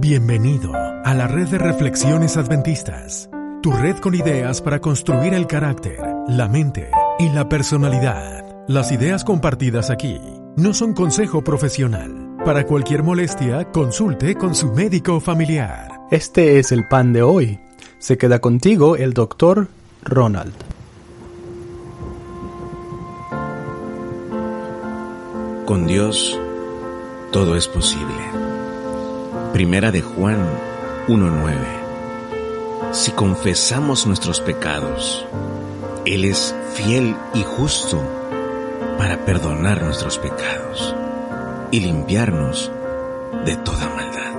Bienvenido a la red de reflexiones adventistas, tu red con ideas para construir el carácter, la mente y la personalidad. Las ideas compartidas aquí no son consejo profesional. Para cualquier molestia, consulte con su médico familiar. Este es el pan de hoy. Se queda contigo el doctor Ronald. Con Dios todo es posible. Primera de Juan 1.9. Si confesamos nuestros pecados, Él es fiel y justo para perdonar nuestros pecados y limpiarnos de toda maldad.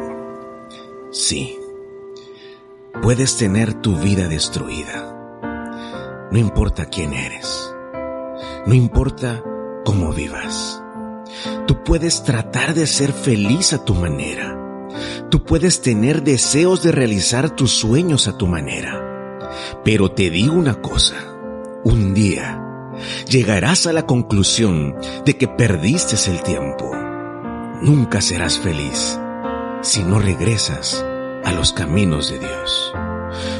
Sí, puedes tener tu vida destruida. No importa quién eres. No importa cómo vivas. Tú puedes tratar de ser feliz a tu manera. Tú puedes tener deseos de realizar tus sueños a tu manera. Pero te digo una cosa, un día llegarás a la conclusión de que perdiste el tiempo. Nunca serás feliz si no regresas a los caminos de Dios.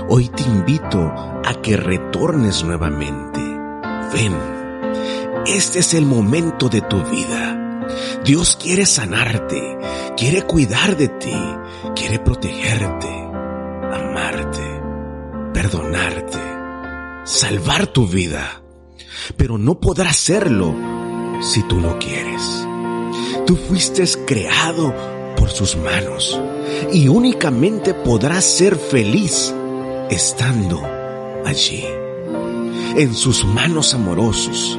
Hoy te invito a que retornes nuevamente. Ven, este es el momento de tu vida. Dios quiere sanarte, quiere cuidar de ti, quiere protegerte, amarte, perdonarte, salvar tu vida. Pero no podrá hacerlo si tú no quieres. Tú fuiste creado por sus manos y únicamente podrás ser feliz estando allí. En sus manos amorosos.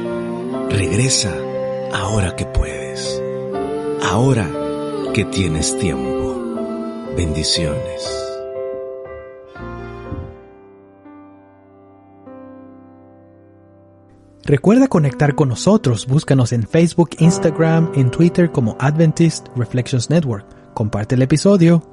Regresa ahora que puedes. Ahora que tienes tiempo. Bendiciones. Recuerda conectar con nosotros. Búscanos en Facebook, Instagram, en Twitter como Adventist Reflections Network. Comparte el episodio